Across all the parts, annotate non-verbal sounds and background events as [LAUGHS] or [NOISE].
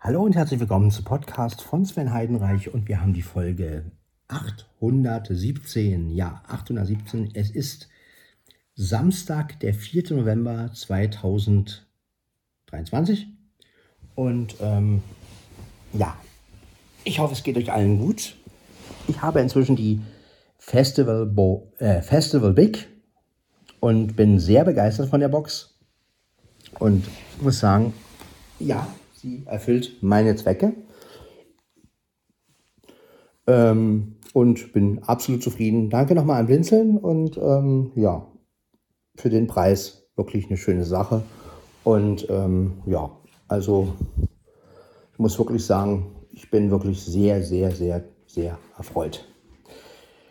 Hallo und herzlich willkommen zum Podcast von Sven Heidenreich und wir haben die Folge 817. Ja, 817. Es ist Samstag, der 4. November 2023 und ähm, ja, ich hoffe, es geht euch allen gut. Ich habe inzwischen die Festival, Bo äh, Festival Big und bin sehr begeistert von der Box und muss sagen, ja, sie erfüllt meine Zwecke. Ähm, und bin absolut zufrieden. Danke nochmal an Blinzeln und ähm, ja, für den Preis wirklich eine schöne Sache. Und ähm, ja, also ich muss wirklich sagen, ich bin wirklich sehr, sehr, sehr, sehr erfreut.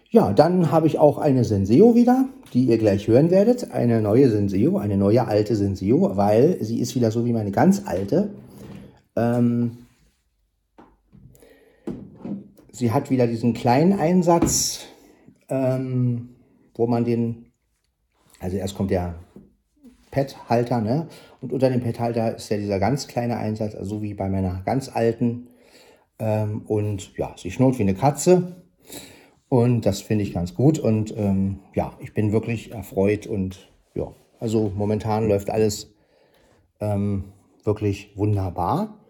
Ja, dann habe ich auch eine Senseo wieder, die ihr gleich hören werdet. Eine neue Senseo, eine neue alte Senseo, weil sie ist wieder so wie meine ganz alte. Ähm, sie hat wieder diesen kleinen Einsatz, ähm, wo man den, also erst kommt der Pad-Halter, ne? Und unter dem Pad-Halter ist ja dieser ganz kleine Einsatz, also so wie bei meiner ganz alten. Ähm, und ja, sie schnurrt wie eine Katze. Und das finde ich ganz gut. Und ähm, ja, ich bin wirklich erfreut. Und ja, also momentan läuft alles ähm, wirklich wunderbar.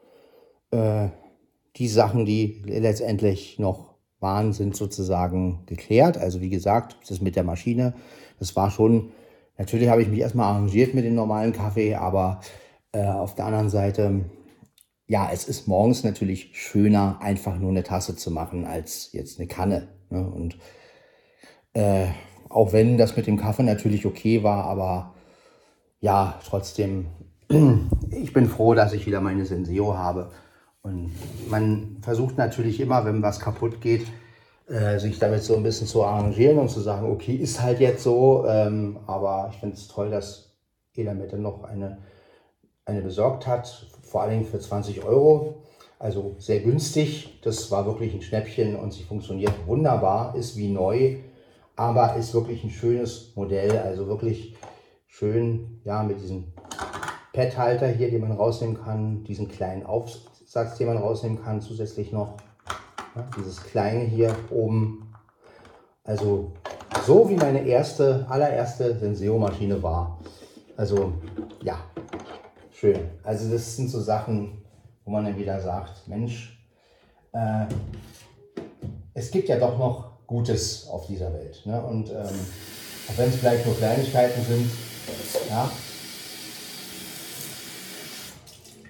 Äh, die Sachen, die letztendlich noch waren, sind sozusagen geklärt. Also wie gesagt, das mit der Maschine, das war schon, natürlich habe ich mich erstmal arrangiert mit dem normalen Kaffee, aber äh, auf der anderen Seite, ja, es ist morgens natürlich schöner, einfach nur eine Tasse zu machen, als jetzt eine Kanne. Ne? Und äh, auch wenn das mit dem Kaffee natürlich okay war, aber ja, trotzdem, [CLEARS THROAT] ich bin froh, dass ich wieder meine Senseo habe. Und man versucht natürlich immer, wenn was kaputt geht, äh, sich damit so ein bisschen zu arrangieren und zu sagen, okay, ist halt jetzt so. Ähm, aber ich finde es toll, dass Elamette noch eine, eine besorgt hat, vor allen Dingen für 20 Euro. Also sehr günstig. Das war wirklich ein Schnäppchen und sie funktioniert wunderbar, ist wie neu, aber ist wirklich ein schönes Modell. Also wirklich schön, ja, mit diesem Pad-Halter hier, den man rausnehmen kann, diesen kleinen Auf Satz, den man rausnehmen kann, zusätzlich noch ja, dieses kleine hier oben. Also so wie meine erste, allererste Senseo-Maschine war. Also ja, schön. Also das sind so Sachen, wo man dann wieder sagt, Mensch, äh, es gibt ja doch noch Gutes auf dieser Welt. Ne? Und ähm, auch wenn es vielleicht nur Kleinigkeiten sind, ja,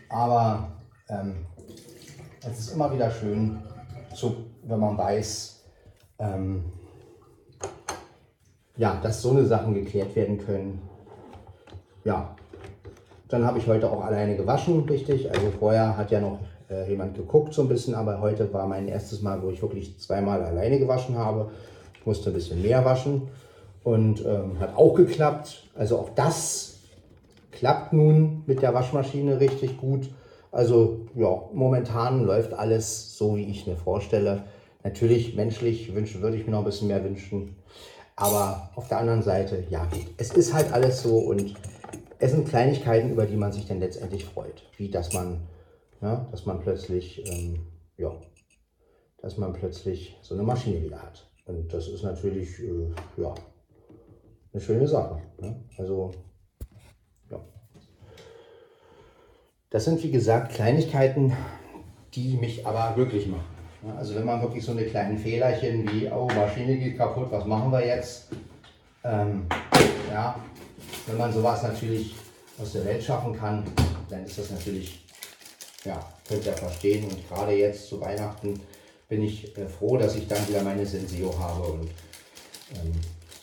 aber ähm, es ist immer wieder schön, zu, wenn man weiß, ähm, ja, dass so eine Sachen geklärt werden können. Ja, dann habe ich heute auch alleine gewaschen, richtig. Also vorher hat ja noch äh, jemand geguckt so ein bisschen, aber heute war mein erstes Mal, wo ich wirklich zweimal alleine gewaschen habe. Ich musste ein bisschen mehr waschen und ähm, hat auch geklappt. Also auch das klappt nun mit der Waschmaschine richtig gut. Also ja, momentan läuft alles so, wie ich mir vorstelle. Natürlich menschlich wünschen, würde ich mir noch ein bisschen mehr wünschen. Aber auf der anderen Seite, ja, es ist halt alles so und es sind Kleinigkeiten, über die man sich dann letztendlich freut. Wie dass man, ja, dass man plötzlich, ähm, ja, dass man plötzlich so eine Maschine wieder hat. Und das ist natürlich, äh, ja, eine schöne Sache. Ne? Also Das sind wie gesagt Kleinigkeiten, die mich aber glücklich machen. Also wenn man wirklich so eine kleinen Fehlerchen wie, oh, Maschine geht kaputt, was machen wir jetzt? Ähm, ja, wenn man sowas natürlich aus der Welt schaffen kann, dann ist das natürlich, ja, könnt ihr verstehen. Und gerade jetzt zu Weihnachten bin ich äh, froh, dass ich dann wieder meine Senseo habe und ähm,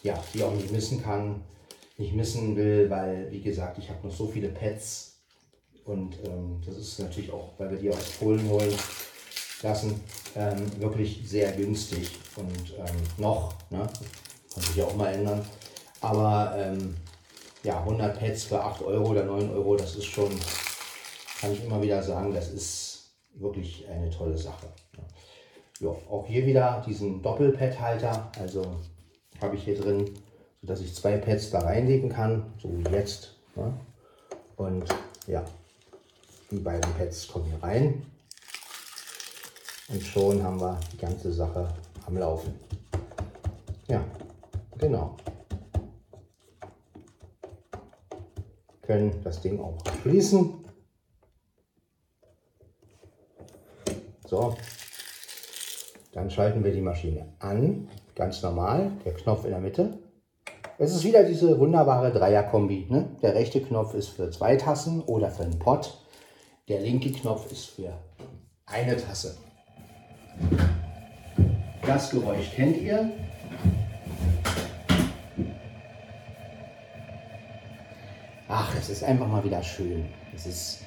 ja, die auch nicht missen kann, nicht missen will, weil, wie gesagt, ich habe noch so viele Pets und ähm, das ist natürlich auch, weil wir die aus Polen holen lassen, ähm, wirklich sehr günstig und ähm, noch, ne? kann sich ja auch mal ändern. Aber ähm, ja, 100 Pads für 8 Euro oder 9 Euro, das ist schon, kann ich immer wieder sagen, das ist wirklich eine tolle Sache. Ne? Ja, auch hier wieder diesen Doppelpad-Halter, also habe ich hier drin, sodass ich zwei Pads da reinlegen kann, so wie jetzt. Ne? Und ja, die beiden Pads kommen hier rein. Und schon haben wir die ganze Sache am Laufen. Ja, genau. Können das Ding auch schließen. So, dann schalten wir die Maschine an, ganz normal, der Knopf in der Mitte. Es ist wieder diese wunderbare Dreierkombi. Ne? Der rechte Knopf ist für zwei Tassen oder für einen Pott. Der linke Knopf ist für eine Tasse. Das Geräusch kennt ihr. Ach, es ist einfach mal wieder schön. Es ist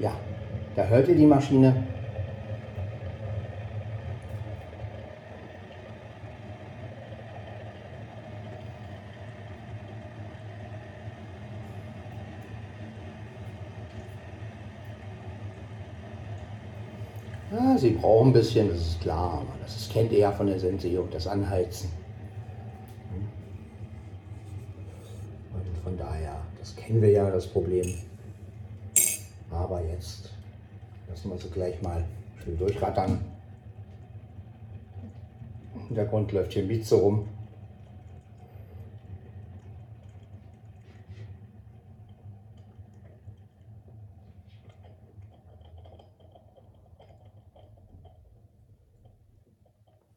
Ja, da hört ihr die Maschine. Ja, sie brauchen ein bisschen, das ist klar, aber das kennt ihr ja von der Senseo, das Anheizen. Und von daher, das kennen wir ja, das Problem. Lassen wir sie gleich mal schön durchrattern. Im Hintergrund läuft hier Mieze rum.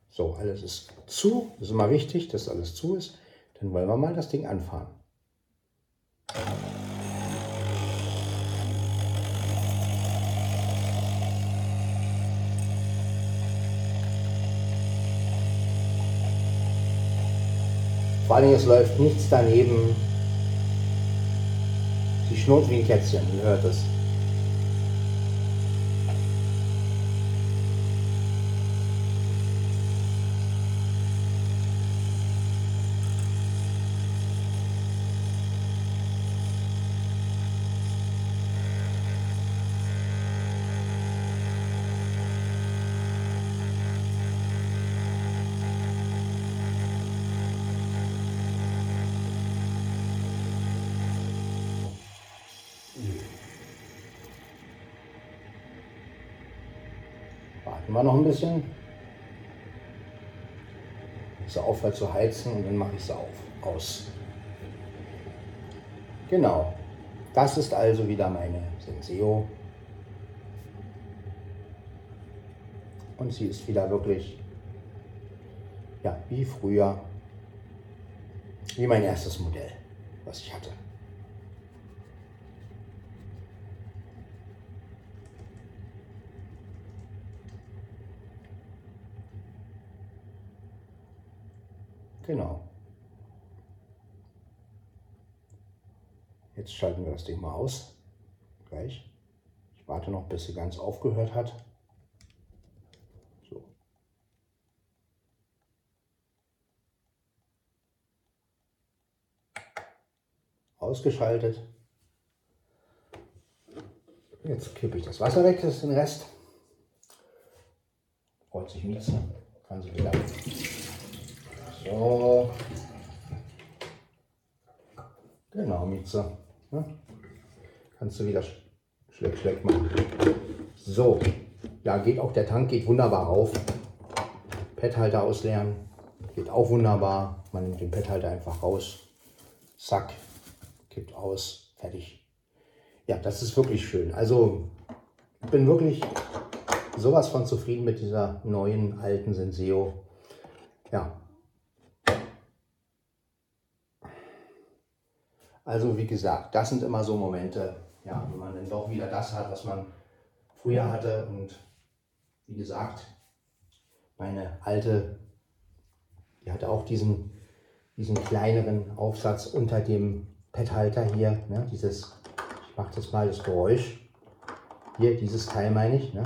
So, alles ist zu. Das ist immer wichtig, dass alles zu ist. Dann wollen wir mal das Ding anfahren. Vor allem, es läuft nichts daneben. Sie schnurrt wie ein Kätzchen, ihr hört es. Warten wir noch ein bisschen. Bis er aufhört zu heizen und dann mache ich sie auf, aus. Genau. Das ist also wieder meine Senseo. Und sie ist wieder wirklich, ja, wie früher, wie mein erstes Modell, was ich hatte. Genau. Jetzt schalten wir das Ding mal aus. Gleich. Ich warte noch, bis sie ganz aufgehört hat. So. Ausgeschaltet. Jetzt kippe ich das Wasser weg, das ist den Rest. Freut sich Mieze. Kann sie wieder so. Genau, Mieze. Ja. Kannst du wieder schleck, schleck machen. So. Ja, geht auch der Tank, geht wunderbar auf. Pethalter ausleeren. Geht auch wunderbar. Man nimmt den Pethalter einfach raus. Zack. Kippt aus. Fertig. Ja, das ist wirklich schön. Also, ich bin wirklich sowas von zufrieden mit dieser neuen alten Senseo. Ja, Also wie gesagt, das sind immer so Momente, ja, wenn man dann doch wieder das hat, was man früher hatte. Und wie gesagt, meine alte, die hatte auch diesen, diesen kleineren Aufsatz unter dem Pethalter hier. Ne, dieses, ich mache das mal das Geräusch. Hier, dieses Teil meine ich. Ne?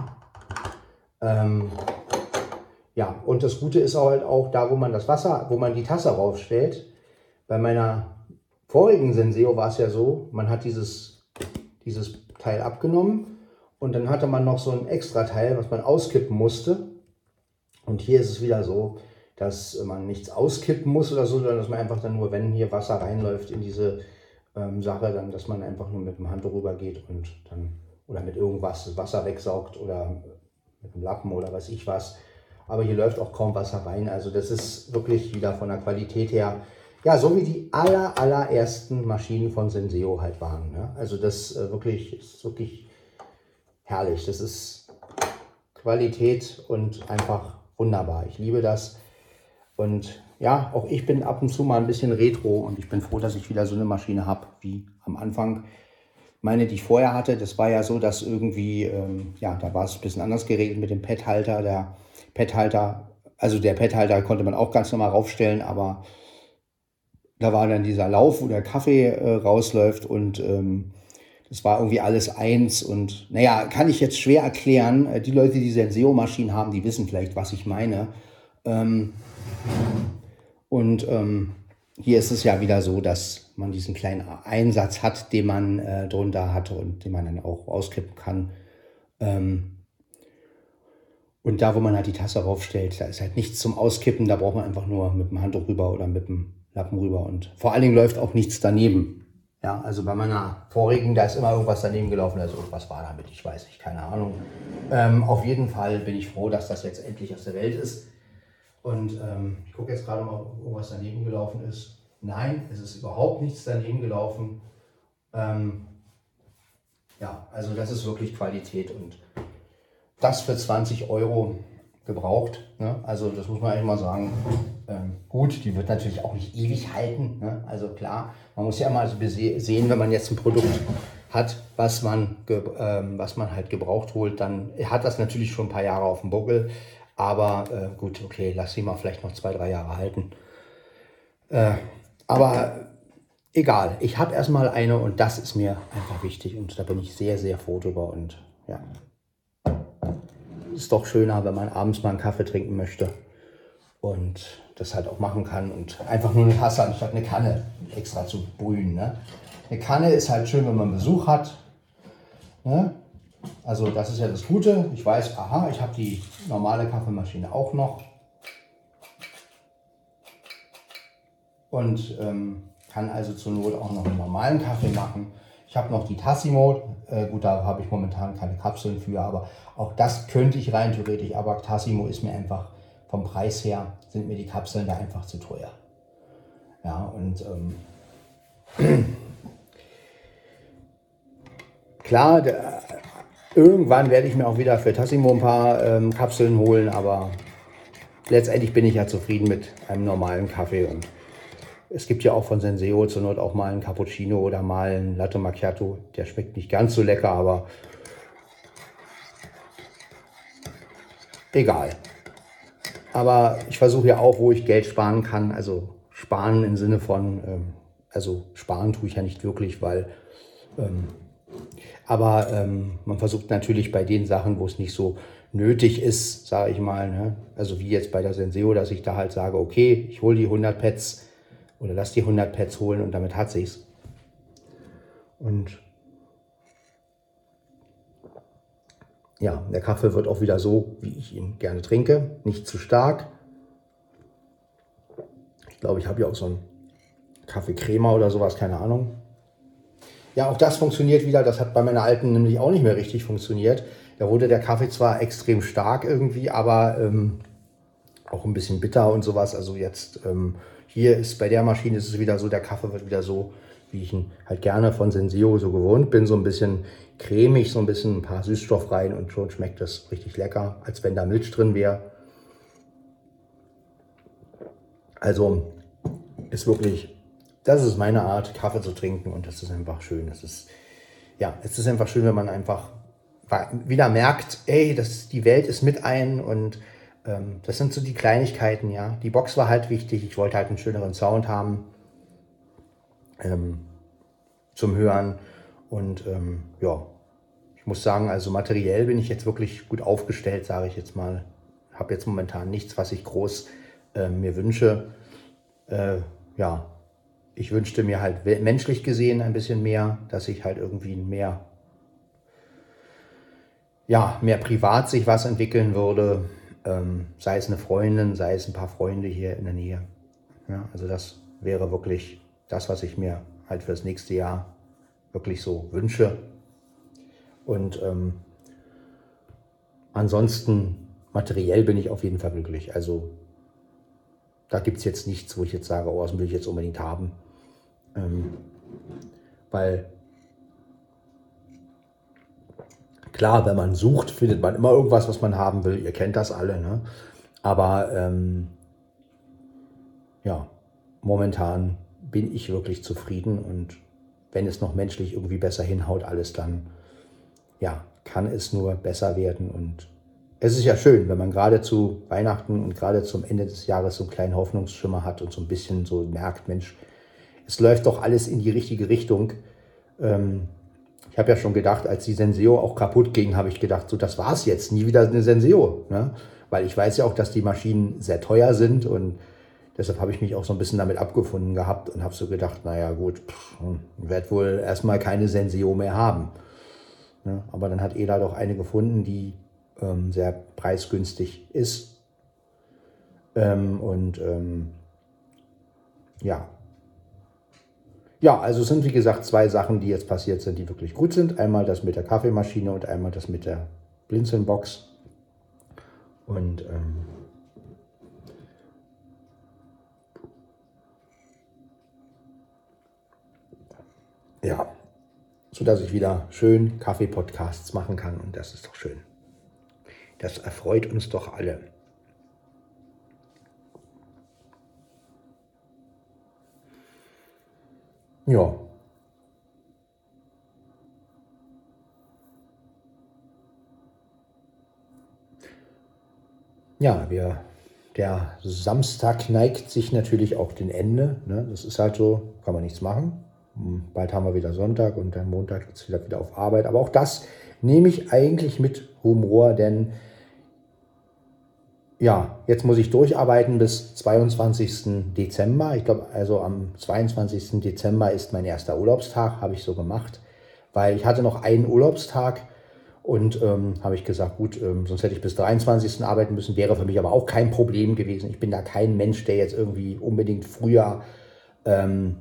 Ähm, ja, und das Gute ist halt auch da, wo man das Wasser, wo man die Tasse raufstellt. Bei meiner vorigen Senseo war es ja so, man hat dieses, dieses Teil abgenommen Und dann hatte man noch so ein extra Teil, was man auskippen musste. Und hier ist es wieder so, dass man nichts auskippen muss oder so, sondern dass man einfach dann nur, wenn hier Wasser reinläuft in diese ähm, Sache, dann, dass man einfach nur mit dem Handtuch rüber geht und dann oder mit irgendwas das Wasser wegsaugt oder mit einem Lappen oder weiß ich was. Aber hier läuft auch kaum Wasser rein. Also das ist wirklich wieder von der Qualität her, ja, so wie die aller, allerersten Maschinen von Senseo halt waren. Ne? Also das äh, wirklich, ist wirklich herrlich. Das ist Qualität und einfach wunderbar. Ich liebe das. Und ja, auch ich bin ab und zu mal ein bisschen retro und ich bin froh, dass ich wieder so eine Maschine habe wie am Anfang. Meine, die ich vorher hatte, das war ja so, dass irgendwie, ähm, ja, da war es ein bisschen anders geregelt mit dem Pad-Halter. Der Pad-Halter, also der Pad-Halter konnte man auch ganz normal raufstellen, aber da war dann dieser Lauf, wo der Kaffee äh, rausläuft und ähm, das war irgendwie alles eins und naja, kann ich jetzt schwer erklären. Äh, die Leute, die Senseo-Maschinen haben, die wissen vielleicht, was ich meine. Ähm, und ähm, hier ist es ja wieder so, dass man diesen kleinen Einsatz hat, den man äh, drunter hatte und den man dann auch auskippen kann. Ähm, und da, wo man halt die Tasse raufstellt, da ist halt nichts zum Auskippen. Da braucht man einfach nur mit dem Handtuch rüber oder mit dem Lappen rüber. Und vor allen Dingen läuft auch nichts daneben. Ja, also bei meiner vorigen, da ist immer irgendwas daneben gelaufen. Also irgendwas war damit, ich weiß nicht, keine Ahnung. Ähm, auf jeden Fall bin ich froh, dass das jetzt endlich aus der Welt ist. Und ähm, ich gucke jetzt gerade mal, ob irgendwas daneben gelaufen ist. Nein, es ist überhaupt nichts daneben gelaufen. Ähm, ja, also das ist wirklich Qualität und das für 20 Euro gebraucht. Ne? Also das muss man eigentlich mal sagen. Ähm, gut, die wird natürlich auch nicht ewig halten. Ne? Also klar, man muss ja mal so sehen, wenn man jetzt ein Produkt hat, was man, ähm, was man halt gebraucht holt, dann hat das natürlich schon ein paar Jahre auf dem Buckel. Aber äh, gut, okay, lass sie mal vielleicht noch zwei, drei Jahre halten. Äh, aber egal, ich habe erstmal eine und das ist mir einfach wichtig und da bin ich sehr, sehr froh drüber und ja. Ist doch schöner, wenn man abends mal einen Kaffee trinken möchte und das halt auch machen kann und einfach nur eine Tasse anstatt eine Kanne extra zu brühen. Ne? Eine Kanne ist halt schön, wenn man Besuch hat. Ne? Also das ist ja das Gute. Ich weiß, aha, ich habe die normale Kaffeemaschine auch noch. Und ähm, kann also zur Not auch noch einen normalen Kaffee machen. Ich habe noch die Tassimo. Äh, gut, da habe ich momentan keine Kapseln für, aber auch das könnte ich rein theoretisch. Aber Tassimo ist mir einfach vom Preis her, sind mir die Kapseln da einfach zu teuer. Ja, und ähm, [CLEARS THROAT] klar, der, Irgendwann werde ich mir auch wieder für Tassimo ein paar ähm, Kapseln holen, aber letztendlich bin ich ja zufrieden mit einem normalen Kaffee. Und es gibt ja auch von Senseo zur Not auch mal einen Cappuccino oder mal einen Latte Macchiato. Der schmeckt nicht ganz so lecker, aber egal. Aber ich versuche ja auch, wo ich Geld sparen kann, also sparen im Sinne von, ähm, also sparen tue ich ja nicht wirklich, weil ähm, aber ähm, man versucht natürlich bei den Sachen, wo es nicht so nötig ist, sage ich mal, ne? also wie jetzt bei der Senseo, dass ich da halt sage, okay, ich hole die 100 Pads oder lass die 100 Pads holen und damit hat sich's. Und ja, der Kaffee wird auch wieder so, wie ich ihn gerne trinke, nicht zu stark. Ich glaube, ich habe ja auch so einen Kaffeecrema oder sowas, keine Ahnung. Ja, auch das funktioniert wieder. Das hat bei meiner alten nämlich auch nicht mehr richtig funktioniert. Da wurde der Kaffee zwar extrem stark irgendwie, aber ähm, auch ein bisschen bitter und sowas. Also jetzt ähm, hier ist bei der Maschine ist es wieder so, der Kaffee wird wieder so, wie ich ihn halt gerne von Senseo so gewohnt bin. So ein bisschen cremig, so ein bisschen ein paar Süßstoff rein und schon schmeckt das richtig lecker, als wenn da Milch drin wäre. Also ist wirklich das ist meine Art, Kaffee zu trinken und das ist einfach schön. Es ist, ja, es ist einfach schön, wenn man einfach wieder merkt, ey, das, die Welt ist mit ein und ähm, das sind so die Kleinigkeiten, ja. Die Box war halt wichtig, ich wollte halt einen schöneren Sound haben ähm, zum Hören und ähm, ja, ich muss sagen, also materiell bin ich jetzt wirklich gut aufgestellt, sage ich jetzt mal. Habe jetzt momentan nichts, was ich groß äh, mir wünsche. Äh, ja, ich wünschte mir halt menschlich gesehen ein bisschen mehr, dass ich halt irgendwie mehr, ja, mehr privat sich was entwickeln würde, ähm, sei es eine Freundin, sei es ein paar Freunde hier in der Nähe. Ja, also das wäre wirklich das, was ich mir halt für das nächste Jahr wirklich so wünsche. Und ähm, ansonsten materiell bin ich auf jeden Fall glücklich. Also da gibt es jetzt nichts, wo ich jetzt sage, oh, das will ich jetzt unbedingt haben. Ähm, weil klar, wenn man sucht, findet man immer irgendwas, was man haben will. Ihr kennt das alle. Ne? Aber ähm, ja, momentan bin ich wirklich zufrieden und wenn es noch menschlich irgendwie besser hinhaut, alles dann, ja, kann es nur besser werden und es ist ja schön, wenn man gerade zu Weihnachten und gerade zum Ende des Jahres so einen kleinen Hoffnungsschimmer hat und so ein bisschen so merkt, Mensch, es läuft doch alles in die richtige Richtung. Ähm, ich habe ja schon gedacht, als die Senseo auch kaputt ging, habe ich gedacht, so das war's jetzt, nie wieder eine Senseo. Ne? Weil ich weiß ja auch, dass die Maschinen sehr teuer sind und deshalb habe ich mich auch so ein bisschen damit abgefunden gehabt und habe so gedacht, naja gut, hm, werde wohl erstmal keine Senseo mehr haben. Ne? Aber dann hat Ela doch eine gefunden, die ähm, sehr preisgünstig ist. Ähm, und ähm, ja. Ja, also es sind wie gesagt zwei Sachen, die jetzt passiert sind, die wirklich gut sind. Einmal das mit der Kaffeemaschine und einmal das mit der Blinzelnbox. Und ähm, ja, so dass ich wieder schön Kaffee-Podcasts machen kann und das ist doch schön. Das erfreut uns doch alle. Ja. Ja, wir, der Samstag neigt sich natürlich auch dem Ende. Ne? Das ist halt so, kann man nichts machen. Hm, bald haben wir wieder Sonntag und dann Montag geht es wieder, wieder auf Arbeit. Aber auch das nehme ich eigentlich mit Humor, denn ja, jetzt muss ich durcharbeiten bis 22. Dezember. Ich glaube, also am 22. Dezember ist mein erster Urlaubstag, habe ich so gemacht, weil ich hatte noch einen Urlaubstag und ähm, habe ich gesagt, gut, ähm, sonst hätte ich bis 23. arbeiten müssen, wäre für mich aber auch kein Problem gewesen. Ich bin da kein Mensch, der jetzt irgendwie unbedingt früher ähm,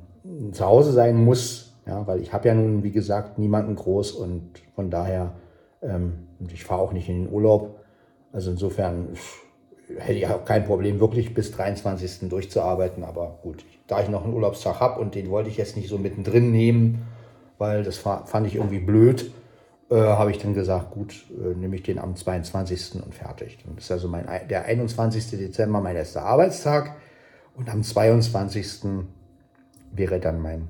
zu Hause sein muss, ja, weil ich habe ja nun, wie gesagt, niemanden groß und von daher, ähm, ich fahre auch nicht in den Urlaub. Also insofern hätte ich auch kein Problem, wirklich bis 23. durchzuarbeiten. Aber gut, da ich noch einen Urlaubstag habe und den wollte ich jetzt nicht so mittendrin nehmen, weil das fand ich irgendwie blöd, äh, habe ich dann gesagt, gut, äh, nehme ich den am 22. und fertig. Dann ist also mein, der 21. Dezember mein erster Arbeitstag und am 22. wäre dann mein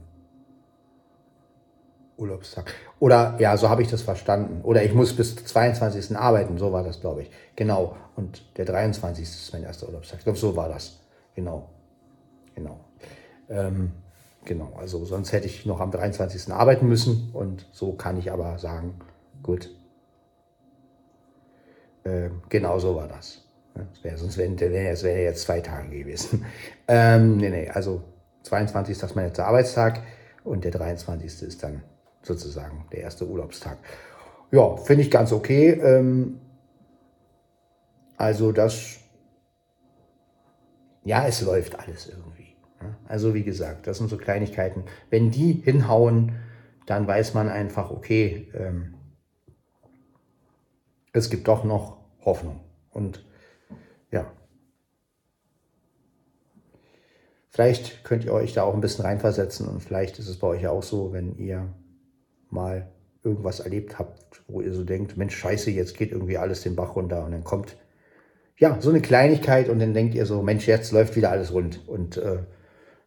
Urlaubstag. Oder ja, so habe ich das verstanden. Oder ich muss bis 22. arbeiten, so war das, glaube ich. Genau. Und der 23. ist mein erster Urlaubstag. Ich glaube, so war das. Genau. Genau. Ähm, genau. Also sonst hätte ich noch am 23. arbeiten müssen. Und so kann ich aber sagen, gut. Ähm, genau so war das. das wär, sonst wären es wär jetzt zwei Tage gewesen. [LAUGHS] Ähm, nee, nee, also 22. ist mein letzter Arbeitstag und der 23. ist dann sozusagen, der erste Urlaubstag. Ja, finde ich ganz okay. Ähm, also das, ja, es läuft alles irgendwie. Ne? Also wie gesagt, das sind so Kleinigkeiten. Wenn die hinhauen, dann weiß man einfach, okay, ähm, es gibt doch noch Hoffnung. Und ja, vielleicht könnt ihr euch da auch ein bisschen reinversetzen und vielleicht ist es bei euch ja auch so, wenn ihr mal irgendwas erlebt habt, wo ihr so denkt, Mensch, scheiße, jetzt geht irgendwie alles den Bach runter und dann kommt ja so eine Kleinigkeit und dann denkt ihr so, Mensch, jetzt läuft wieder alles rund und äh,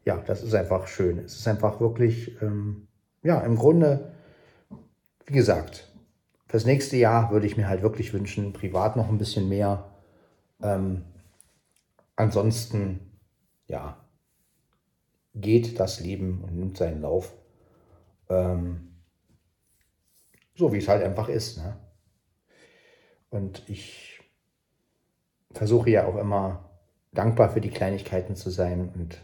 ja, das ist einfach schön. Es ist einfach wirklich, ähm, ja, im Grunde, wie gesagt, fürs nächste Jahr würde ich mir halt wirklich wünschen, privat noch ein bisschen mehr. Ähm, ansonsten, ja, geht das Leben und nimmt seinen Lauf. Ähm, so wie es halt einfach ist. Ne? Und ich versuche ja auch immer dankbar für die Kleinigkeiten zu sein. Und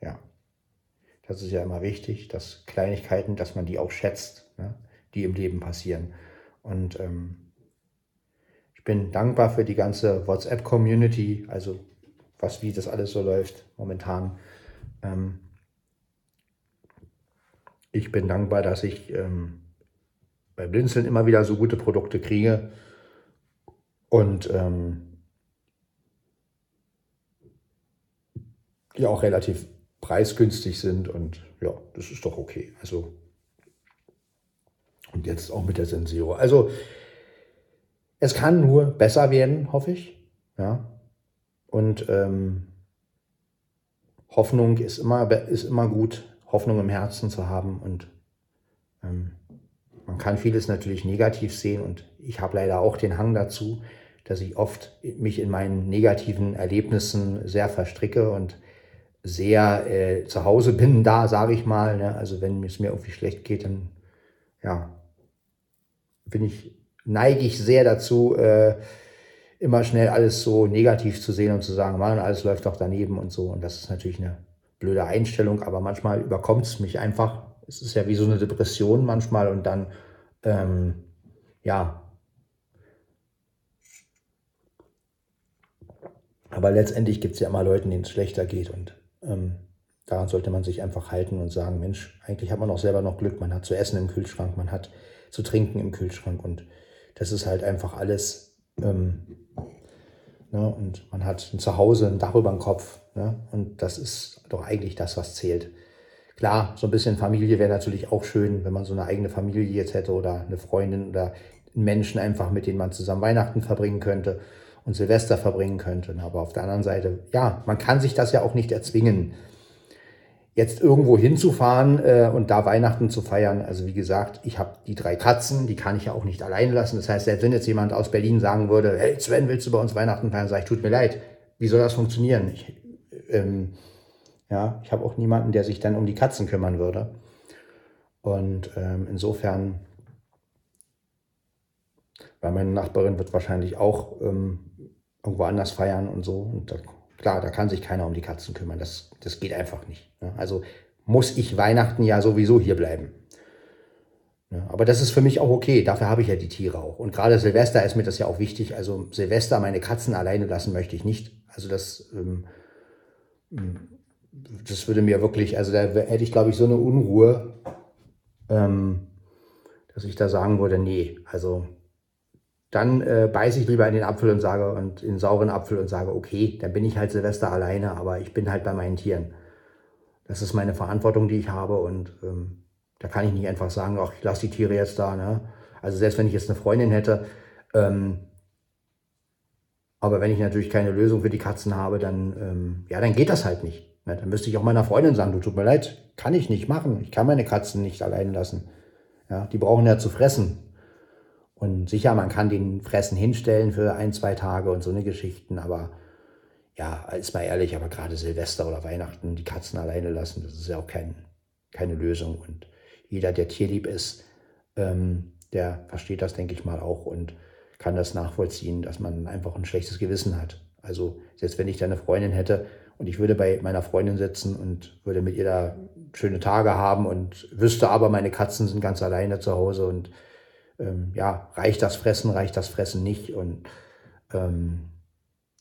ja, das ist ja immer wichtig, dass Kleinigkeiten, dass man die auch schätzt, ne? die im Leben passieren. Und ähm, Ich bin dankbar für die ganze WhatsApp-Community, also was, wie das alles so läuft momentan. Ähm, ich bin dankbar, dass ich ähm, bei Blinzeln immer wieder so gute Produkte kriege und ähm, die auch relativ preisgünstig sind und ja, das ist doch okay. Also und jetzt auch mit der Senseo. Also es kann nur besser werden, hoffe ich. Ja. Und ähm, Hoffnung ist immer, ist immer gut, Hoffnung im Herzen zu haben. Und ähm, man kann vieles natürlich negativ sehen. Und ich habe leider auch den Hang dazu, dass ich oft mich in meinen negativen Erlebnissen sehr verstricke und sehr äh, zu Hause bin da, sage ich mal. Ne? Also wenn es mir irgendwie schlecht geht, dann ja, bin ich, neige ich sehr dazu, äh, immer schnell alles so negativ zu sehen und zu sagen, Mann, alles läuft doch daneben und so. Und das ist natürlich eine blöde Einstellung, aber manchmal überkommt es mich einfach. Es ist ja wie so eine Depression manchmal und dann, ähm, ja. Aber letztendlich gibt es ja immer Leute, denen es schlechter geht und ähm, daran sollte man sich einfach halten und sagen, Mensch, eigentlich hat man auch selber noch Glück, man hat zu essen im Kühlschrank, man hat zu trinken im Kühlschrank und das ist halt einfach alles ähm, Ne? Und man hat ein Zuhause, ein Dach über dem Kopf. Ne? Und das ist doch eigentlich das, was zählt. Klar, so ein bisschen Familie wäre natürlich auch schön, wenn man so eine eigene Familie jetzt hätte oder eine Freundin oder einen Menschen einfach, mit denen man zusammen Weihnachten verbringen könnte und Silvester verbringen könnte. Aber auf der anderen Seite, ja, man kann sich das ja auch nicht erzwingen jetzt irgendwo hinzufahren äh, und da Weihnachten zu feiern. Also wie gesagt, ich habe die drei Katzen, die kann ich ja auch nicht allein lassen. Das heißt, selbst wenn jetzt jemand aus Berlin sagen würde, hey Sven, willst du bei uns Weihnachten feiern? Sag ich, tut mir leid. Wie soll das funktionieren? Ich, ähm, ja, ich habe auch niemanden, der sich dann um die Katzen kümmern würde. Und ähm, insofern, weil meine Nachbarin wird wahrscheinlich auch ähm, irgendwo anders feiern und so. Und da Klar, da kann sich keiner um die Katzen kümmern. Das, das geht einfach nicht. Ne? Also muss ich Weihnachten ja sowieso hier bleiben. Ne? Aber das ist für mich auch okay. Dafür habe ich ja die Tiere auch. Und gerade Silvester ist mir das ja auch wichtig. Also Silvester meine Katzen alleine lassen möchte ich nicht. Also das, ähm, das würde mir wirklich, also da hätte ich glaube ich so eine Unruhe, ähm, dass ich da sagen würde, nee, also dann äh, beiße ich lieber in den Apfel und sage und in den sauren Apfel und sage, okay, dann bin ich halt Silvester alleine, aber ich bin halt bei meinen Tieren. Das ist meine Verantwortung, die ich habe und ähm, da kann ich nicht einfach sagen, ach, ich lasse die Tiere jetzt da. Ne? Also selbst wenn ich jetzt eine Freundin hätte, ähm, aber wenn ich natürlich keine Lösung für die Katzen habe, dann, ähm, ja, dann geht das halt nicht. Ne? Dann müsste ich auch meiner Freundin sagen, du tut mir leid, kann ich nicht machen. Ich kann meine Katzen nicht allein lassen. Ja, die brauchen ja zu fressen. Und sicher, man kann den Fressen hinstellen für ein, zwei Tage und so eine Geschichten, aber ja, ist mal ehrlich, aber gerade Silvester oder Weihnachten die Katzen alleine lassen, das ist ja auch kein, keine Lösung. Und jeder, der tierlieb ist, ähm, der versteht das, denke ich mal, auch und kann das nachvollziehen, dass man einfach ein schlechtes Gewissen hat. Also selbst wenn ich da eine Freundin hätte und ich würde bei meiner Freundin sitzen und würde mit ihr da schöne Tage haben und wüsste aber, meine Katzen sind ganz alleine zu Hause und ähm, ja, reicht das Fressen, reicht das Fressen nicht. Und ähm,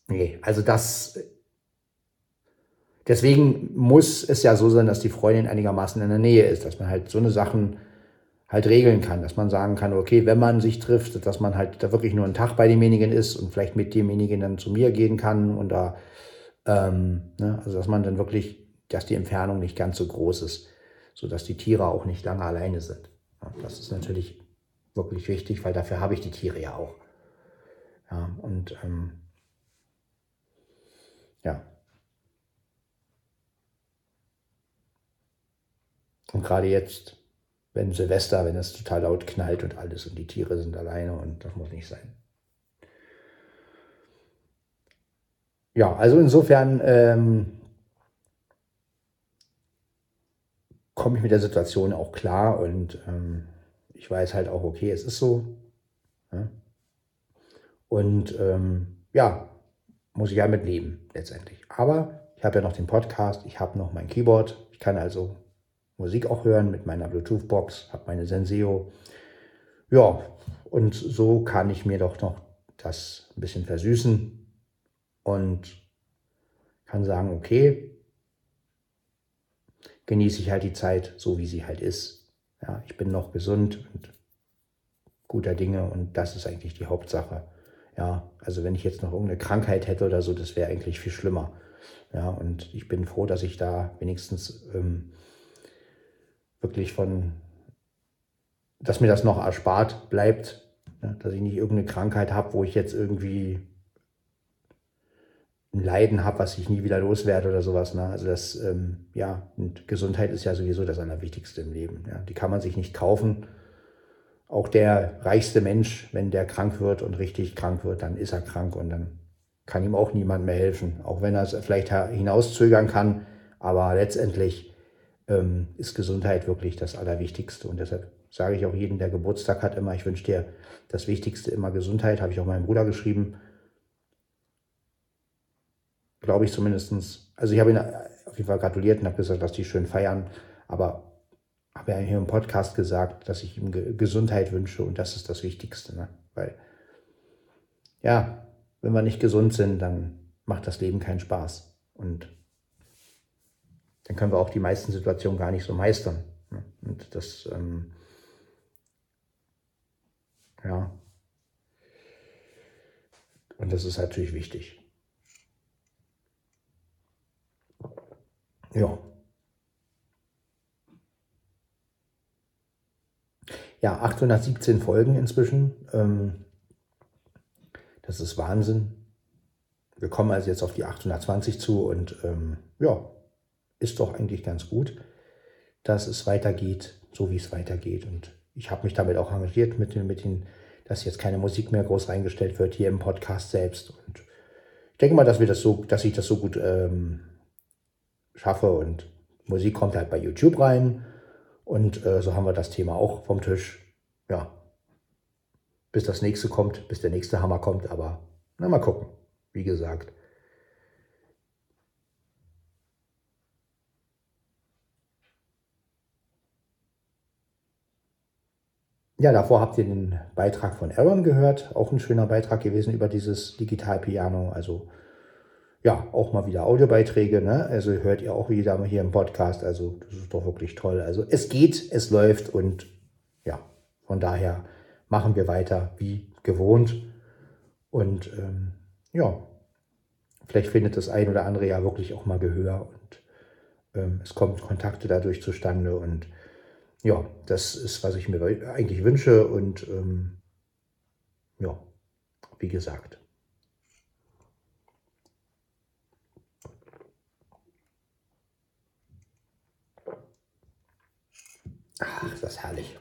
nee, also das. Deswegen muss es ja so sein, dass die Freundin einigermaßen in der Nähe ist, dass man halt so eine Sachen halt regeln kann, dass man sagen kann, okay, wenn man sich trifft, dass man halt da wirklich nur einen Tag bei demjenigen ist und vielleicht mit demjenigen dann zu mir gehen kann und da, ähm, ne, also dass man dann wirklich, dass die Entfernung nicht ganz so groß ist, sodass die Tiere auch nicht lange alleine sind. Das ist natürlich wirklich wichtig, weil dafür habe ich die Tiere ja auch. Ja, und ähm, ja. Und gerade jetzt, wenn Silvester, wenn es total laut knallt und alles und die Tiere sind alleine und das muss nicht sein. Ja, also insofern ähm, komme ich mit der Situation auch klar und ähm, ich weiß halt auch, okay, es ist so. Ja. Und ähm, ja, muss ich ja mit leben letztendlich. Aber ich habe ja noch den Podcast, ich habe noch mein Keyboard, ich kann also Musik auch hören mit meiner Bluetooth-Box, habe meine Senseo. Ja, und so kann ich mir doch noch das ein bisschen versüßen und kann sagen, okay, genieße ich halt die Zeit so, wie sie halt ist. Ja, ich bin noch gesund und guter Dinge und das ist eigentlich die Hauptsache. Ja, also wenn ich jetzt noch irgendeine Krankheit hätte oder so, das wäre eigentlich viel schlimmer. Ja, und ich bin froh, dass ich da wenigstens ähm, wirklich von, dass mir das noch erspart bleibt, ja, dass ich nicht irgendeine Krankheit habe, wo ich jetzt irgendwie ein Leiden habe, was ich nie wieder loswerde oder sowas. Ne? Also das, ähm, ja, und Gesundheit ist ja sowieso das Allerwichtigste im Leben. Ja? Die kann man sich nicht kaufen. Auch der reichste Mensch, wenn der krank wird und richtig krank wird, dann ist er krank und dann kann ihm auch niemand mehr helfen. Auch wenn er es vielleicht hinauszögern kann. Aber letztendlich ähm, ist Gesundheit wirklich das Allerwichtigste. Und deshalb sage ich auch jedem, der Geburtstag hat, immer, ich wünsche dir das Wichtigste immer Gesundheit, habe ich auch meinem Bruder geschrieben glaube ich zumindest. Also ich habe ihn auf jeden Fall gratuliert und habe gesagt, dass die schön feiern. Aber habe ja hier im Podcast gesagt, dass ich ihm Gesundheit wünsche und das ist das Wichtigste. Ne? Weil, ja, wenn wir nicht gesund sind, dann macht das Leben keinen Spaß. Und dann können wir auch die meisten Situationen gar nicht so meistern. Ne? Und das, ähm, ja, und das ist natürlich wichtig. Ja. Ja, 817 Folgen inzwischen. Ähm, das ist Wahnsinn. Wir kommen also jetzt auf die 820 zu und ähm, ja, ist doch eigentlich ganz gut, dass es weitergeht, so wie es weitergeht. Und ich habe mich damit auch engagiert, mit den, mit den, dass jetzt keine Musik mehr groß reingestellt wird hier im Podcast selbst. Und ich denke mal, dass wir das so, dass ich das so gut ähm, schaffe und Musik kommt halt bei YouTube rein. Und äh, so haben wir das Thema auch vom Tisch. Ja, bis das nächste kommt, bis der nächste Hammer kommt, aber na mal gucken, wie gesagt. Ja, davor habt ihr den Beitrag von Aaron gehört, auch ein schöner Beitrag gewesen über dieses Digitalpiano, also ja, auch mal wieder Audiobeiträge. Ne? Also hört ihr auch wieder mal hier im Podcast. Also das ist doch wirklich toll. Also es geht, es läuft und ja, von daher machen wir weiter wie gewohnt. Und ähm, ja, vielleicht findet das ein oder andere ja wirklich auch mal Gehör und ähm, es kommt Kontakte dadurch zustande. Und ja, das ist, was ich mir eigentlich wünsche. Und ähm, ja, wie gesagt. Ach, ist das herrlich.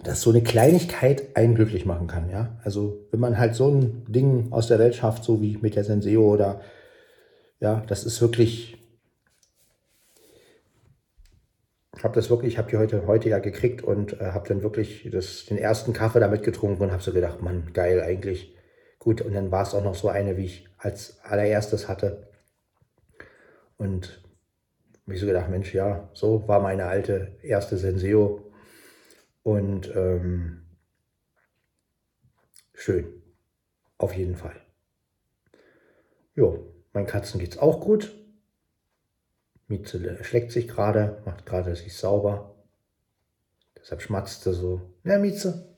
Dass so eine Kleinigkeit einen glücklich machen kann, ja. Also wenn man halt so ein Ding aus der Welt schafft, so wie mit der Senseo oder ja, das ist wirklich. Ich habe das wirklich, ich habe die heute, heute ja gekriegt und äh, habe dann wirklich das, den ersten Kaffee damit getrunken und habe so gedacht, Mann, geil eigentlich. Gut, und dann war es auch noch so eine, wie ich als allererstes hatte. Und habe ich so gedacht, Mensch, ja, so war meine alte erste Senseo. Und ähm, schön. Auf jeden Fall. Jo, meinen Katzen geht es auch gut. Mieze schlägt sich gerade, macht gerade sich sauber. Deshalb schmatzt er so. Ja, Mieze.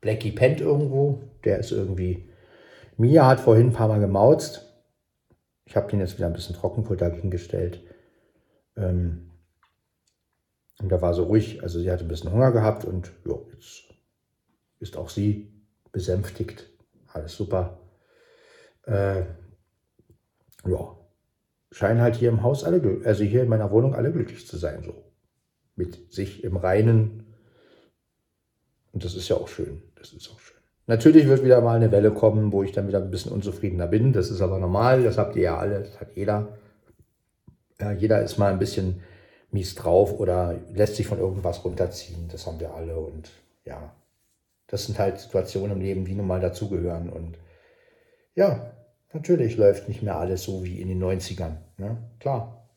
Blackie pennt irgendwo. Der ist irgendwie. Mia hat vorhin ein paar Mal gemauzt. Ich habe den jetzt wieder ein bisschen Trockenfutter hingestellt. Ähm, und da war so ruhig, also sie hatte ein bisschen Hunger gehabt und ja, jetzt ist auch sie besänftigt. Alles super. Äh, ja, scheinen halt hier im Haus alle, also hier in meiner Wohnung alle glücklich zu sein, so. Mit sich im Reinen. Und das ist ja auch schön. Das ist auch schön. Natürlich wird wieder mal eine Welle kommen, wo ich dann wieder ein bisschen unzufriedener bin. Das ist aber normal. Das habt ihr ja alle. Das hat jeder. Ja, jeder ist mal ein bisschen mies drauf oder lässt sich von irgendwas runterziehen. Das haben wir alle. Und ja, das sind halt Situationen im Leben, die nun mal dazugehören. Und ja, natürlich läuft nicht mehr alles so wie in den 90ern. Ne? Klar.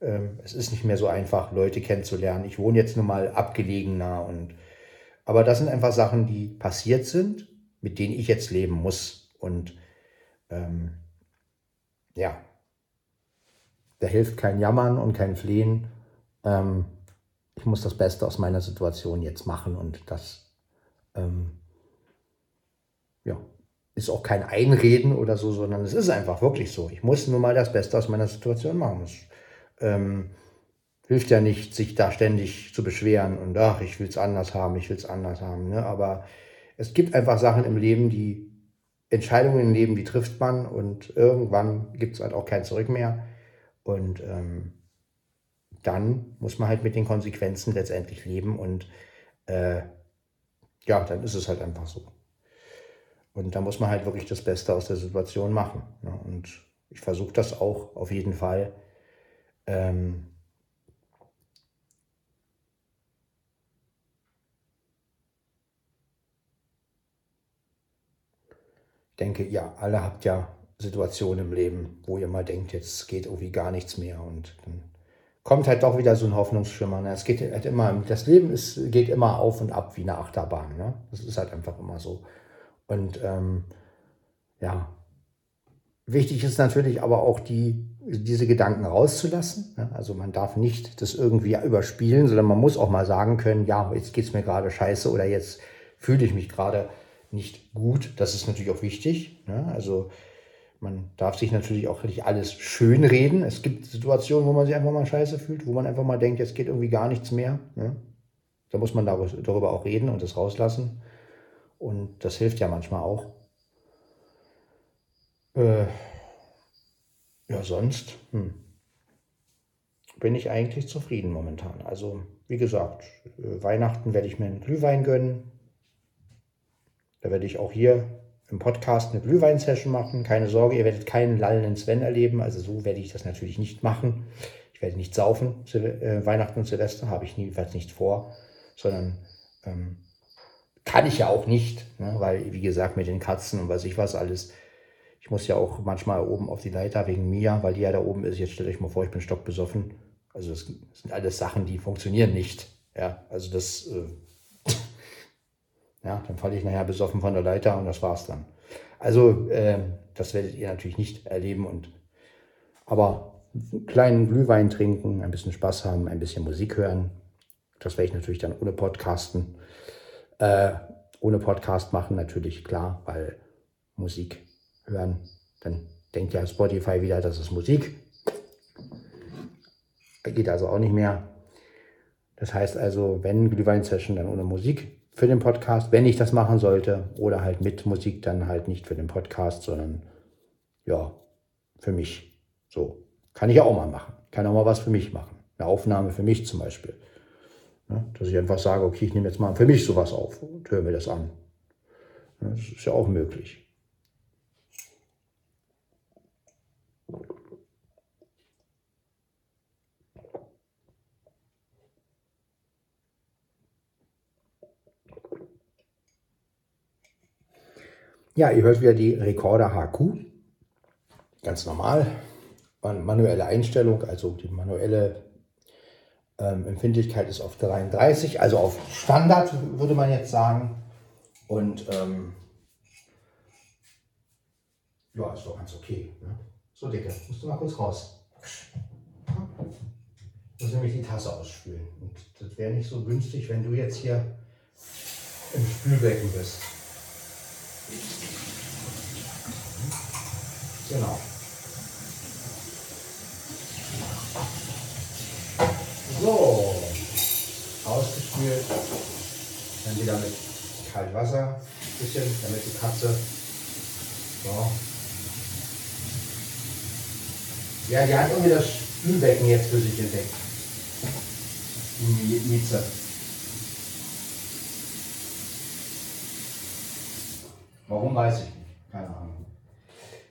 Ähm, es ist nicht mehr so einfach, Leute kennenzulernen. Ich wohne jetzt nun mal abgelegener und Aber das sind einfach Sachen, die passiert sind, mit denen ich jetzt leben muss. Und ähm, ja, da hilft kein Jammern und kein Flehen. Ähm, ich muss das Beste aus meiner Situation jetzt machen und das ähm, ja, ist auch kein Einreden oder so, sondern es ist einfach wirklich so. Ich muss nur mal das Beste aus meiner Situation machen. Es ähm, hilft ja nicht, sich da ständig zu beschweren und ach, ich will es anders haben, ich will es anders haben. Ne? Aber es gibt einfach Sachen im Leben, die Entscheidungen im Leben, die trifft man und irgendwann gibt es halt auch kein Zurück mehr. Und ähm, dann muss man halt mit den Konsequenzen letztendlich leben und äh, ja, dann ist es halt einfach so. Und da muss man halt wirklich das Beste aus der Situation machen. Ne? Und ich versuche das auch auf jeden Fall. Ähm, denke, ihr alle habt ja Situationen im Leben, wo ihr mal denkt, jetzt geht irgendwie gar nichts mehr und dann kommt halt doch wieder so ein Hoffnungsschimmer. Ne? Es geht halt immer, das Leben ist, geht immer auf und ab wie eine Achterbahn. Ne? Das ist halt einfach immer so. Und ähm, ja, wichtig ist natürlich aber auch die, diese Gedanken rauszulassen. Ne? Also man darf nicht das irgendwie überspielen, sondern man muss auch mal sagen können, ja, jetzt geht es mir gerade scheiße oder jetzt fühle ich mich gerade nicht gut. Das ist natürlich auch wichtig. Ne? Also man darf sich natürlich auch nicht alles schön reden. Es gibt Situationen, wo man sich einfach mal scheiße fühlt, wo man einfach mal denkt, jetzt geht irgendwie gar nichts mehr. Ne? Da muss man darüber auch reden und das rauslassen. Und das hilft ja manchmal auch. Äh, ja, sonst hm, bin ich eigentlich zufrieden momentan. Also, wie gesagt, äh, Weihnachten werde ich mir einen Glühwein gönnen. Da werde ich auch hier im Podcast eine Glühwein-Session machen. Keine Sorge, ihr werdet keinen lallenden Sven erleben. Also so werde ich das natürlich nicht machen. Ich werde nicht saufen, äh, Weihnachten und Silvester habe ich jedenfalls nicht vor, sondern ähm, kann ich ja auch nicht, ne? weil, wie gesagt, mit den Katzen und weiß ich was alles. Ich muss ja auch manchmal oben auf die Leiter wegen Mia, weil die ja da oben ist. Jetzt stellt euch mal vor, ich bin stockbesoffen. Also das sind alles Sachen, die funktionieren nicht. Ja, also das äh, ja, dann falle ich nachher besoffen von der Leiter und das war's dann. Also, äh, das werdet ihr natürlich nicht erleben. Und, aber einen kleinen Glühwein trinken, ein bisschen Spaß haben, ein bisschen Musik hören. Das werde ich natürlich dann ohne Podcasten, äh, ohne Podcast machen, natürlich klar, weil Musik hören, dann denkt ja Spotify wieder, das ist Musik. Geht also auch nicht mehr. Das heißt also, wenn Glühwein-Session, dann ohne Musik für den Podcast, wenn ich das machen sollte. Oder halt mit Musik dann halt nicht für den Podcast, sondern ja, für mich. So. Kann ich auch mal machen. Kann auch mal was für mich machen. Eine Aufnahme für mich zum Beispiel. Ja, dass ich einfach sage, okay, ich nehme jetzt mal für mich sowas auf und höre mir das an. Ja, das ist ja auch möglich. Ja, ihr hört wieder die Rekorder HQ. Ganz normal. Manuelle Einstellung, also die manuelle ähm, Empfindlichkeit ist auf 33, also auf Standard würde man jetzt sagen. Und ähm, ja, ist doch ganz okay. Ne? So, Dicke, musst du mal kurz raus. Ich muss nämlich die Tasse ausspülen. Und das wäre nicht so günstig, wenn du jetzt hier im Spülbecken bist. Genau. So, ausgespült. Dann wieder mit kaltem Wasser, ein bisschen, damit die Katze. So. Ja, die hat irgendwie das Spülbecken jetzt für sich entdeckt. Die Mieze. Warum weiß ich nicht. Keine Ahnung.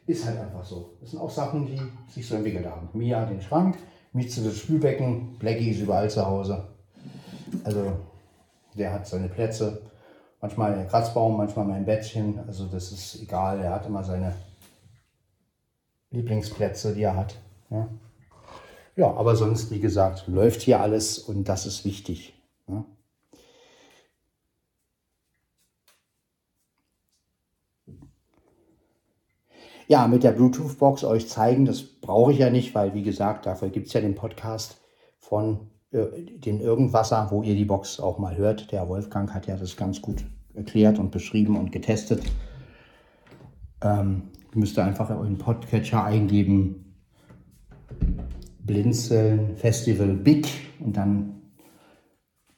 Ist halt einfach so. Das sind auch Sachen, die sich so entwickelt haben. Mia den Schrank, Mieze das Spülbecken, Blackie ist überall zu Hause. Also der hat seine Plätze. Manchmal der Kratzbaum, manchmal mein Bettchen. Also das ist egal. Er hat immer seine Lieblingsplätze, die er hat. Ja, ja aber sonst, wie gesagt, läuft hier alles und das ist wichtig. Ja. Ja, mit der Bluetooth-Box euch zeigen. Das brauche ich ja nicht, weil, wie gesagt, dafür gibt es ja den Podcast von äh, den Irgendwasser, wo ihr die Box auch mal hört. Der Wolfgang hat ja das ganz gut erklärt und beschrieben und getestet. Ähm, müsst einfach in euren Podcatcher eingeben, Blinzeln Festival Big und dann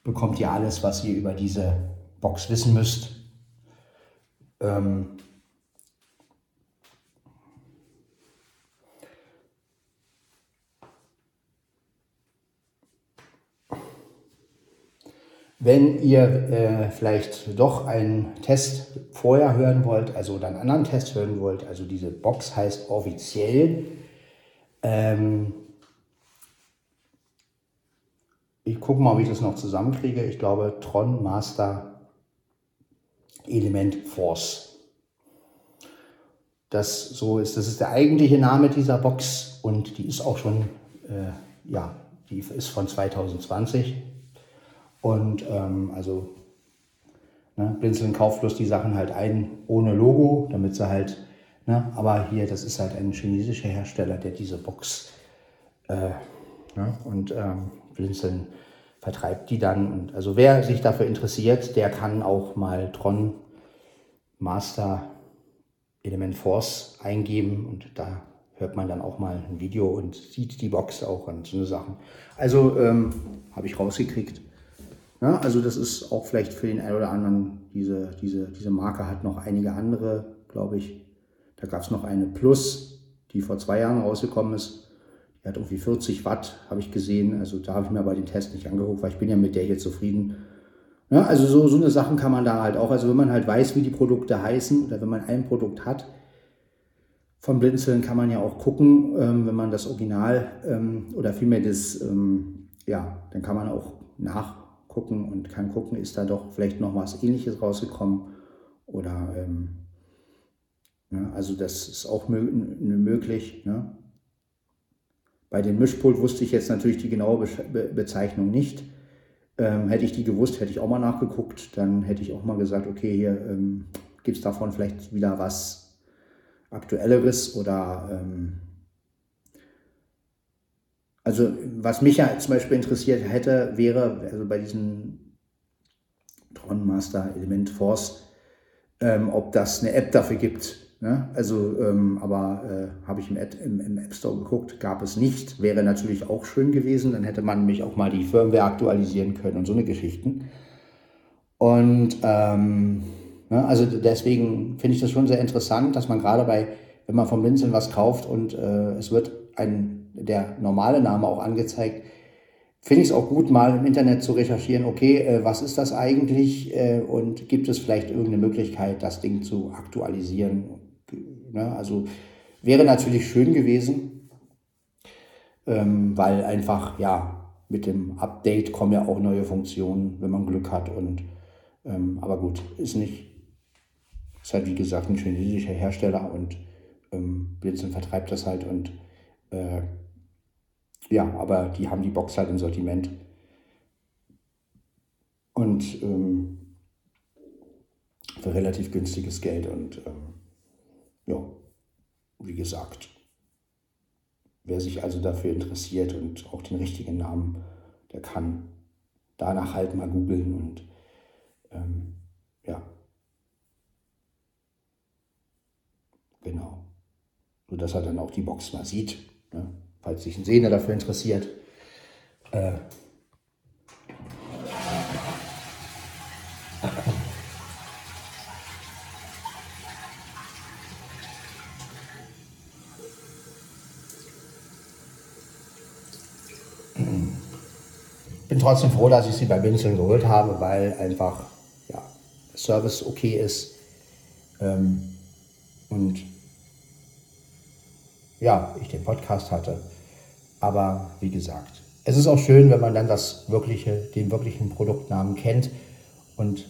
bekommt ihr alles, was ihr über diese Box wissen müsst. Ähm, Wenn ihr äh, vielleicht doch einen Test vorher hören wollt, also einen anderen Test hören wollt, also diese Box heißt offiziell, ähm, ich gucke mal, ob ich das noch zusammenkriege. Ich glaube Tron Master Element Force. Das so ist, das ist der eigentliche Name dieser Box und die ist auch schon, äh, ja, die ist von 2020 und ähm, also ne, Blinzeln kauft bloß die Sachen halt ein ohne Logo, damit sie halt, ne, aber hier, das ist halt ein chinesischer Hersteller, der diese Box äh, ne, und ähm, Blinzeln vertreibt die dann. Und also wer sich dafür interessiert, der kann auch mal Tron Master Element Force eingeben und da hört man dann auch mal ein Video und sieht die Box auch und so eine Sachen. Also ähm, habe ich rausgekriegt. Ja, also das ist auch vielleicht für den einen oder anderen, diese, diese, diese Marke hat noch einige andere, glaube ich. Da gab es noch eine Plus, die vor zwei Jahren rausgekommen ist. Die hat irgendwie 40 Watt, habe ich gesehen. Also da habe ich mir aber den Test nicht angeguckt, weil ich bin ja mit der hier zufrieden. Ja, also so, so eine Sachen kann man da halt auch, also wenn man halt weiß, wie die Produkte heißen oder wenn man ein Produkt hat, von Blinzeln kann man ja auch gucken, ähm, wenn man das Original ähm, oder vielmehr das, ähm, ja, dann kann man auch nach gucken und kann gucken, ist da doch vielleicht noch was ähnliches rausgekommen oder ähm, ne, also das ist auch möglich. Ne? Bei dem Mischpult wusste ich jetzt natürlich die genaue Be Bezeichnung nicht. Ähm, hätte ich die gewusst, hätte ich auch mal nachgeguckt. Dann hätte ich auch mal gesagt, okay, hier ähm, gibt es davon vielleicht wieder was Aktuelleres oder ähm, also was mich ja zum Beispiel interessiert hätte, wäre, also bei diesem Tron Master Element Force, ähm, ob das eine App dafür gibt. Ne? Also, ähm, aber äh, habe ich im, Ad, im, im, App Store geguckt, gab es nicht. Wäre natürlich auch schön gewesen, dann hätte man mich auch mal die Firmware aktualisieren können und so eine Geschichten. Und ähm, ne, also deswegen finde ich das schon sehr interessant, dass man gerade bei, wenn man vom Blinzeln was kauft und äh, es wird ein der normale Name auch angezeigt. Finde ich es auch gut, mal im Internet zu recherchieren, okay, äh, was ist das eigentlich äh, und gibt es vielleicht irgendeine Möglichkeit, das Ding zu aktualisieren. Ne? Also wäre natürlich schön gewesen, ähm, weil einfach, ja, mit dem Update kommen ja auch neue Funktionen, wenn man Glück hat. Und, ähm, aber gut, ist nicht. Ist halt wie gesagt ein chinesischer Hersteller und ähm, Blitzen vertreibt das halt und äh, ja, aber die haben die Box halt im Sortiment. Und ähm, für relativ günstiges Geld. Und ähm, ja, wie gesagt, wer sich also dafür interessiert und auch den richtigen Namen, der kann danach halt mal googeln und ähm, ja. Genau. So dass er dann auch die Box mal sieht. Ne? falls sich ein Sehner dafür interessiert. Äh, bin trotzdem froh, dass ich sie bei Winzeln geholt habe, weil einfach ja, Service okay ist. Ähm, und ja, ich den Podcast hatte. Aber wie gesagt, es ist auch schön, wenn man dann das wirkliche, den wirklichen Produktnamen kennt und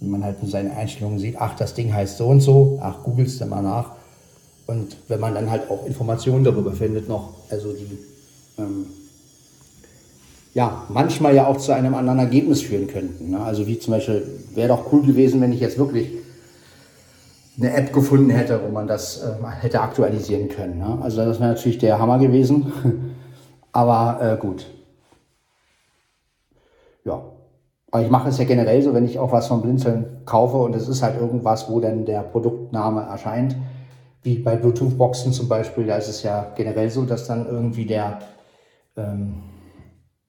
man halt in seinen Einstellungen sieht, ach, das Ding heißt so und so, ach, googelst du mal nach. Und wenn man dann halt auch Informationen darüber findet noch, also die ähm, ja, manchmal ja auch zu einem anderen Ergebnis führen könnten. Ne? Also wie zum Beispiel, wäre doch cool gewesen, wenn ich jetzt wirklich eine App gefunden hätte, wo man das äh, hätte aktualisieren können. Ne? Also das wäre natürlich der Hammer gewesen. [LAUGHS] Aber äh, gut. Ja. Aber ich mache es ja generell so, wenn ich auch was von Blinzeln kaufe und es ist halt irgendwas, wo dann der Produktname erscheint, wie bei Bluetooth-Boxen zum Beispiel, da ist es ja generell so, dass dann irgendwie der, ähm,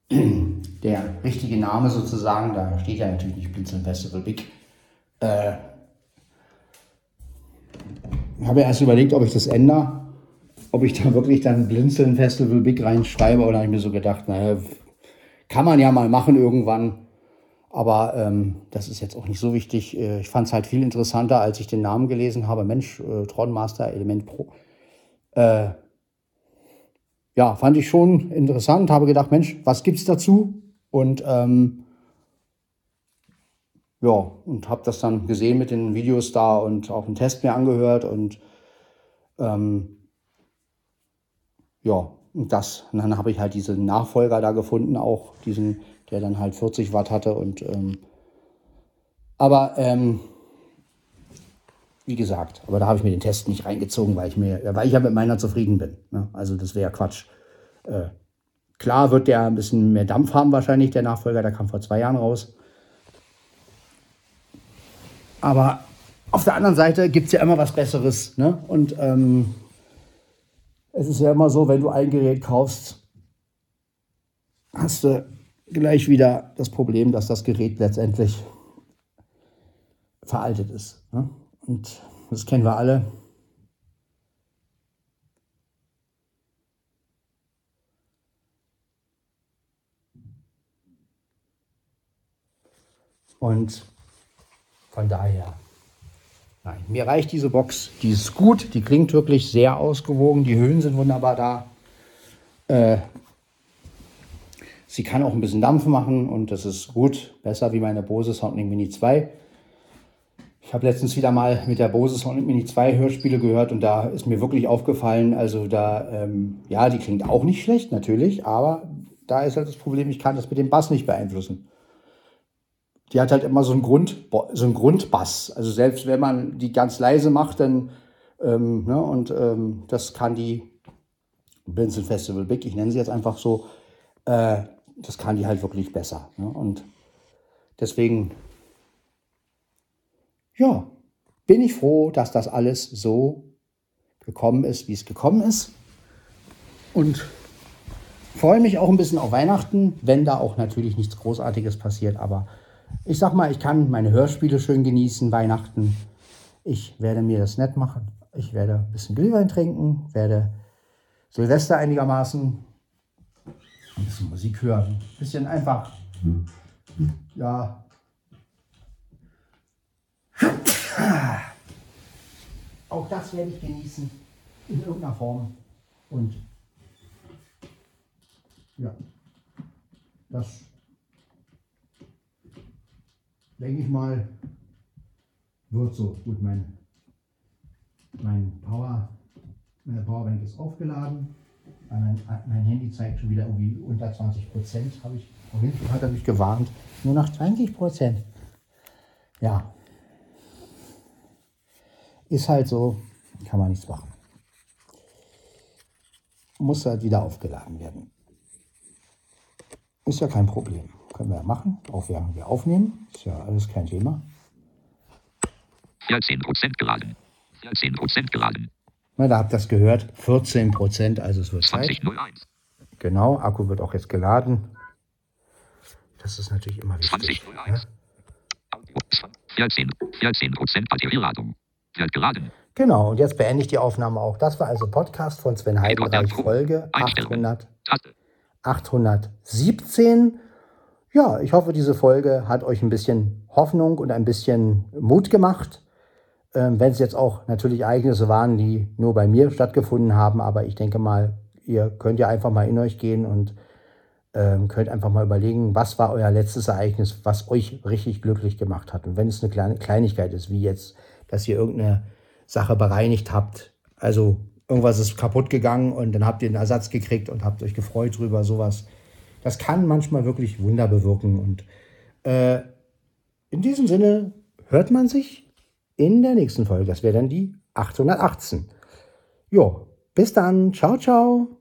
[CLEARS THROAT] der richtige Name sozusagen, da steht ja natürlich nicht Blinzeln Festival Big, äh, habe erst überlegt, ob ich das ändere, ob ich da wirklich dann Blinzeln Festival Big reinschreibe oder habe ich mir so gedacht, naja, kann man ja mal machen irgendwann. Aber ähm, das ist jetzt auch nicht so wichtig. Äh, ich fand es halt viel interessanter, als ich den Namen gelesen habe. Mensch, äh, Tron Master Element Pro. Äh, ja, fand ich schon interessant. Habe gedacht, Mensch, was gibt's dazu? Und ähm, ja, und habe das dann gesehen mit den Videos da und auch einen Test mir angehört und ähm, ja, und das. Und dann habe ich halt diesen Nachfolger da gefunden, auch diesen der dann halt 40 Watt hatte. Und, ähm, aber ähm, wie gesagt, aber da habe ich mir den Test nicht reingezogen, weil ich mir, weil ich ja mit meiner zufrieden bin. Ne? Also das wäre Quatsch. Äh, klar wird der ein bisschen mehr Dampf haben wahrscheinlich, der Nachfolger, der kam vor zwei Jahren raus. Aber auf der anderen Seite gibt es ja immer was Besseres. Ne? Und ähm, es ist ja immer so, wenn du ein Gerät kaufst, hast du gleich wieder das Problem, dass das Gerät letztendlich veraltet ist. Ne? Und das kennen wir alle. Und von daher, nein, mir reicht diese Box. Die ist gut, die klingt wirklich sehr ausgewogen, die Höhen sind wunderbar da. Äh, Sie kann auch ein bisschen Dampf machen und das ist gut, besser wie meine Bose Soundlink Mini 2. Ich habe letztens wieder mal mit der Bose Soundlink Mini 2 Hörspiele gehört und da ist mir wirklich aufgefallen, also da, ähm, ja, die klingt auch nicht schlecht natürlich, aber da ist halt das Problem, ich kann das mit dem Bass nicht beeinflussen. Die hat halt immer so einen, Grund, so einen Grundbass. Also selbst wenn man die ganz leise macht, dann, ähm, ne, und ähm, das kann die Blinzeln Festival Big, ich nenne sie jetzt einfach so, äh, das kann die halt wirklich besser. Ne? Und deswegen, ja, bin ich froh, dass das alles so gekommen ist, wie es gekommen ist. Und freue mich auch ein bisschen auf Weihnachten, wenn da auch natürlich nichts Großartiges passiert. Aber ich sag mal, ich kann meine Hörspiele schön genießen, Weihnachten. Ich werde mir das nett machen. Ich werde ein bisschen Glühwein trinken, werde Silvester einigermaßen ein bisschen Musik hören, ein bisschen einfach, ja. Auch das werde ich genießen in irgendeiner Form. Und ja, das denke ich mal, wird so. Gut, mein, mein Power, meine Powerbank ist aufgeladen. Mein, mein, Handy zeigt schon wieder irgendwie unter 20 Prozent, habe ich vorhin hat er mich gewarnt. Nur noch 20 Prozent. Ja. Ist halt so, kann man nichts machen. Muss halt wieder aufgeladen werden. Ist ja kein Problem. Können wir ja machen, auch während wir aufnehmen. Ist ja alles kein Thema. 14% geladen. 14% geladen. Na, da habt ihr das gehört. 14 Prozent, also es wird 2001. Genau, Akku wird auch jetzt geladen. Das ist natürlich immer wichtig. 2001. Ne? 14, 14 Prozent Batterieladung. Wird geladen. Genau, und jetzt beende ich die Aufnahme auch. Das war also Podcast von Sven Heidenreich, Folge 800, 817. Ja, ich hoffe, diese Folge hat euch ein bisschen Hoffnung und ein bisschen Mut gemacht. Ähm, Wenn es jetzt auch natürlich Ereignisse waren, die nur bei mir stattgefunden haben, aber ich denke mal, ihr könnt ja einfach mal in euch gehen und ähm, könnt einfach mal überlegen, was war euer letztes Ereignis, was euch richtig glücklich gemacht hat. Und wenn es eine kleine Kleinigkeit ist, wie jetzt, dass ihr irgendeine Sache bereinigt habt, also irgendwas ist kaputt gegangen und dann habt ihr einen Ersatz gekriegt und habt euch gefreut drüber, sowas. Das kann manchmal wirklich Wunder bewirken. Und äh, in diesem Sinne hört man sich in der nächsten Folge. Das wäre dann die 818. Jo, bis dann. Ciao, ciao.